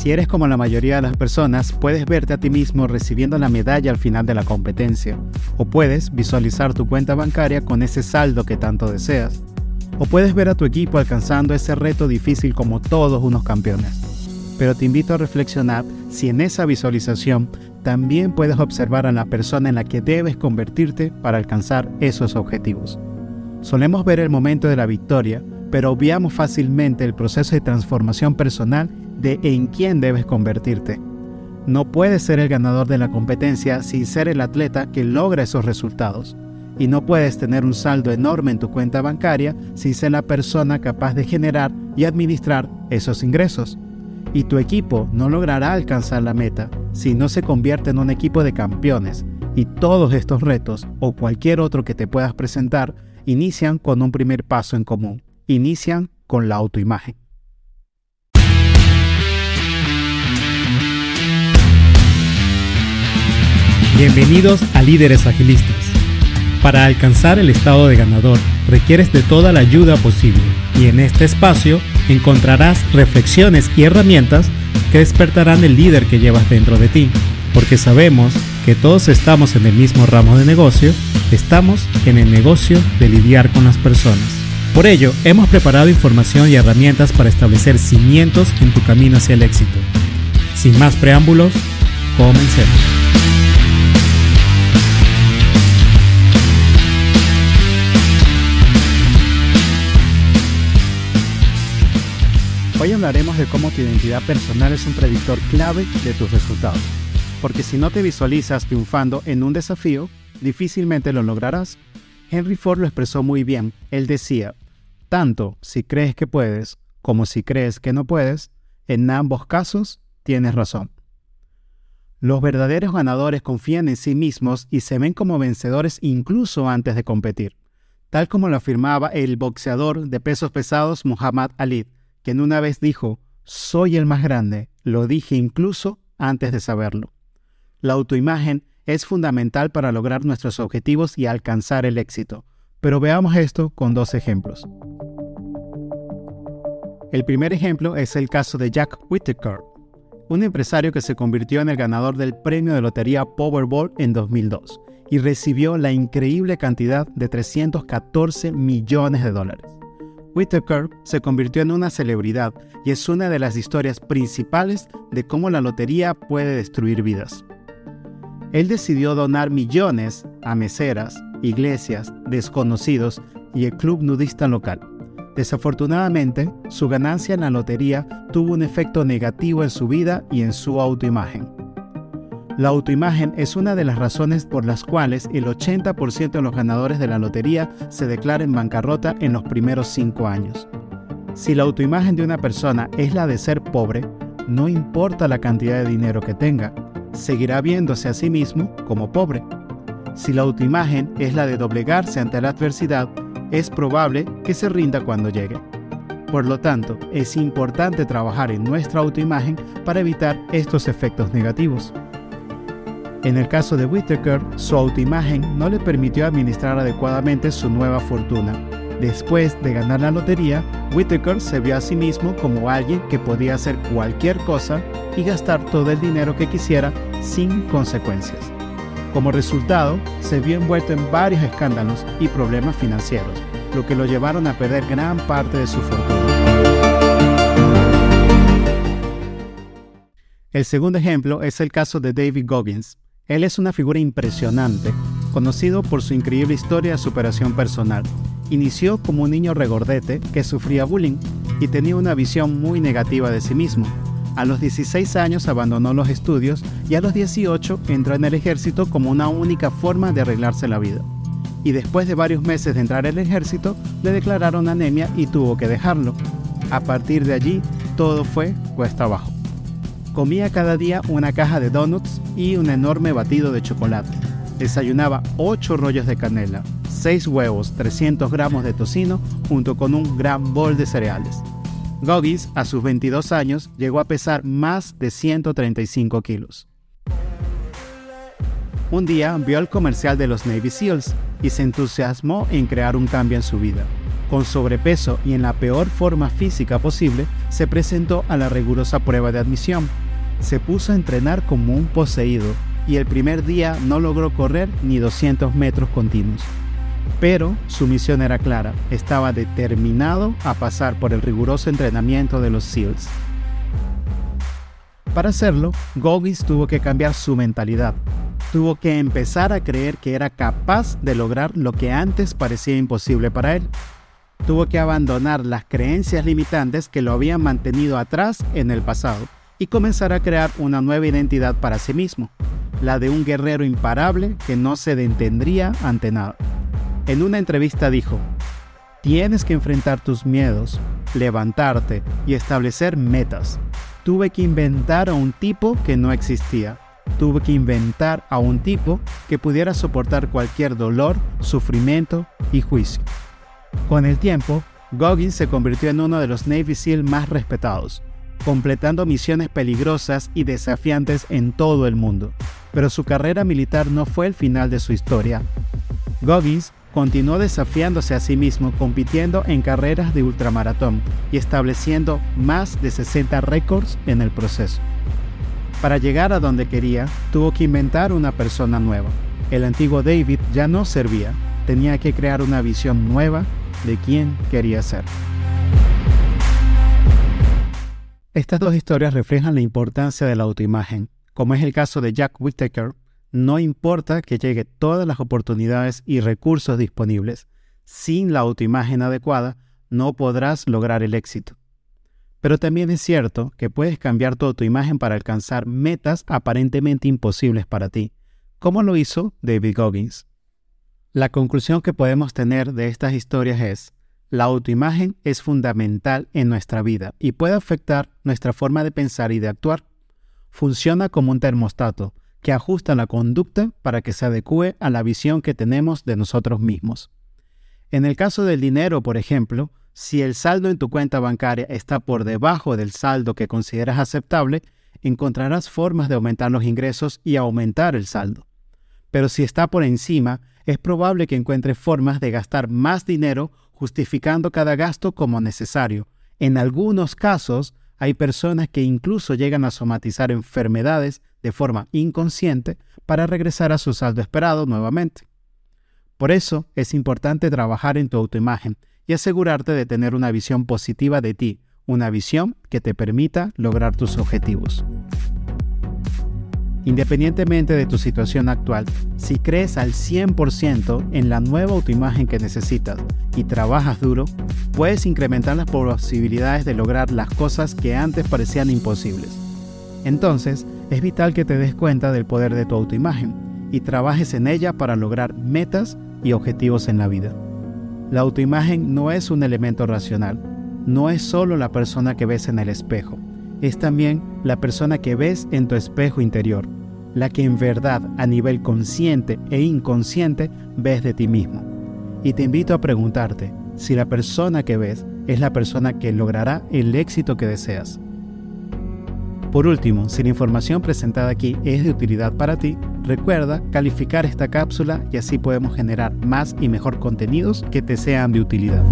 Si eres como la mayoría de las personas, puedes verte a ti mismo recibiendo la medalla al final de la competencia, o puedes visualizar tu cuenta bancaria con ese saldo que tanto deseas, o puedes ver a tu equipo alcanzando ese reto difícil como todos unos campeones. Pero te invito a reflexionar si en esa visualización también puedes observar a la persona en la que debes convertirte para alcanzar esos objetivos. Solemos ver el momento de la victoria, pero obviamos fácilmente el proceso de transformación personal de en quién debes convertirte. No puedes ser el ganador de la competencia sin ser el atleta que logra esos resultados. Y no puedes tener un saldo enorme en tu cuenta bancaria sin ser la persona capaz de generar y administrar esos ingresos. Y tu equipo no logrará alcanzar la meta si no se convierte en un equipo de campeones. Y todos estos retos o cualquier otro que te puedas presentar inician con un primer paso en común. Inician con la autoimagen. Bienvenidos a Líderes Agilistas. Para alcanzar el estado de ganador requieres de toda la ayuda posible y en este espacio encontrarás reflexiones y herramientas que despertarán el líder que llevas dentro de ti, porque sabemos que todos estamos en el mismo ramo de negocio, estamos en el negocio de lidiar con las personas. Por ello, hemos preparado información y herramientas para establecer cimientos en tu camino hacia el éxito. Sin más preámbulos, comencemos. Hoy hablaremos de cómo tu identidad personal es un predictor clave de tus resultados. Porque si no te visualizas triunfando en un desafío, difícilmente lo lograrás. Henry Ford lo expresó muy bien. Él decía, tanto si crees que puedes como si crees que no puedes, en ambos casos tienes razón. Los verdaderos ganadores confían en sí mismos y se ven como vencedores incluso antes de competir, tal como lo afirmaba el boxeador de pesos pesados Muhammad Ali quien una vez dijo, soy el más grande, lo dije incluso antes de saberlo. La autoimagen es fundamental para lograr nuestros objetivos y alcanzar el éxito, pero veamos esto con dos ejemplos. El primer ejemplo es el caso de Jack Whittaker, un empresario que se convirtió en el ganador del premio de lotería Powerball en 2002 y recibió la increíble cantidad de 314 millones de dólares. Whittaker se convirtió en una celebridad y es una de las historias principales de cómo la lotería puede destruir vidas. Él decidió donar millones a meseras, iglesias, desconocidos y el club nudista local. Desafortunadamente, su ganancia en la lotería tuvo un efecto negativo en su vida y en su autoimagen. La autoimagen es una de las razones por las cuales el 80% de los ganadores de la lotería se declara en bancarrota en los primeros 5 años. Si la autoimagen de una persona es la de ser pobre, no importa la cantidad de dinero que tenga, seguirá viéndose a sí mismo como pobre. Si la autoimagen es la de doblegarse ante la adversidad, es probable que se rinda cuando llegue. Por lo tanto, es importante trabajar en nuestra autoimagen para evitar estos efectos negativos. En el caso de Whittaker, su autoimagen no le permitió administrar adecuadamente su nueva fortuna. Después de ganar la lotería, Whittaker se vio a sí mismo como alguien que podía hacer cualquier cosa y gastar todo el dinero que quisiera sin consecuencias. Como resultado, se vio envuelto en varios escándalos y problemas financieros, lo que lo llevaron a perder gran parte de su fortuna. El segundo ejemplo es el caso de David Goggins, él es una figura impresionante, conocido por su increíble historia de superación personal. Inició como un niño regordete que sufría bullying y tenía una visión muy negativa de sí mismo. A los 16 años abandonó los estudios y a los 18 entró en el ejército como una única forma de arreglarse la vida. Y después de varios meses de entrar al ejército, le declararon anemia y tuvo que dejarlo. A partir de allí, todo fue cuesta abajo. Comía cada día una caja de donuts y un enorme batido de chocolate. Desayunaba 8 rollos de canela, 6 huevos, 300 gramos de tocino junto con un gran bol de cereales. Goggins, a sus 22 años, llegó a pesar más de 135 kilos. Un día vio el comercial de los Navy SEALs y se entusiasmó en crear un cambio en su vida. Con sobrepeso y en la peor forma física posible, se presentó a la rigurosa prueba de admisión. Se puso a entrenar como un poseído y el primer día no logró correr ni 200 metros continuos. Pero su misión era clara, estaba determinado a pasar por el riguroso entrenamiento de los SEALs. Para hacerlo, Goggins tuvo que cambiar su mentalidad. Tuvo que empezar a creer que era capaz de lograr lo que antes parecía imposible para él. Tuvo que abandonar las creencias limitantes que lo habían mantenido atrás en el pasado y comenzar a crear una nueva identidad para sí mismo, la de un guerrero imparable que no se detendría ante nada. En una entrevista dijo, tienes que enfrentar tus miedos, levantarte y establecer metas. Tuve que inventar a un tipo que no existía. Tuve que inventar a un tipo que pudiera soportar cualquier dolor, sufrimiento y juicio. Con el tiempo, Goggins se convirtió en uno de los Navy SEAL más respetados, completando misiones peligrosas y desafiantes en todo el mundo. Pero su carrera militar no fue el final de su historia. Goggins continuó desafiándose a sí mismo compitiendo en carreras de ultramaratón y estableciendo más de 60 récords en el proceso. Para llegar a donde quería, tuvo que inventar una persona nueva. El antiguo David ya no servía, tenía que crear una visión nueva de quién quería ser. Estas dos historias reflejan la importancia de la autoimagen, como es el caso de Jack Whittaker, no importa que llegue todas las oportunidades y recursos disponibles, sin la autoimagen adecuada no podrás lograr el éxito. Pero también es cierto que puedes cambiar tu autoimagen para alcanzar metas aparentemente imposibles para ti, como lo hizo David Goggins. La conclusión que podemos tener de estas historias es, la autoimagen es fundamental en nuestra vida y puede afectar nuestra forma de pensar y de actuar. Funciona como un termostato que ajusta la conducta para que se adecue a la visión que tenemos de nosotros mismos. En el caso del dinero, por ejemplo, si el saldo en tu cuenta bancaria está por debajo del saldo que consideras aceptable, encontrarás formas de aumentar los ingresos y aumentar el saldo. Pero si está por encima, es probable que encuentres formas de gastar más dinero justificando cada gasto como necesario. En algunos casos, hay personas que incluso llegan a somatizar enfermedades de forma inconsciente para regresar a su saldo esperado nuevamente. Por eso es importante trabajar en tu autoimagen y asegurarte de tener una visión positiva de ti, una visión que te permita lograr tus objetivos. Independientemente de tu situación actual, si crees al 100% en la nueva autoimagen que necesitas y trabajas duro, puedes incrementar las posibilidades de lograr las cosas que antes parecían imposibles. Entonces, es vital que te des cuenta del poder de tu autoimagen y trabajes en ella para lograr metas y objetivos en la vida. La autoimagen no es un elemento racional, no es solo la persona que ves en el espejo, es también la persona que ves en tu espejo interior, la que en verdad a nivel consciente e inconsciente ves de ti mismo. Y te invito a preguntarte si la persona que ves es la persona que logrará el éxito que deseas. Por último, si la información presentada aquí es de utilidad para ti, recuerda calificar esta cápsula y así podemos generar más y mejor contenidos que te sean de utilidad.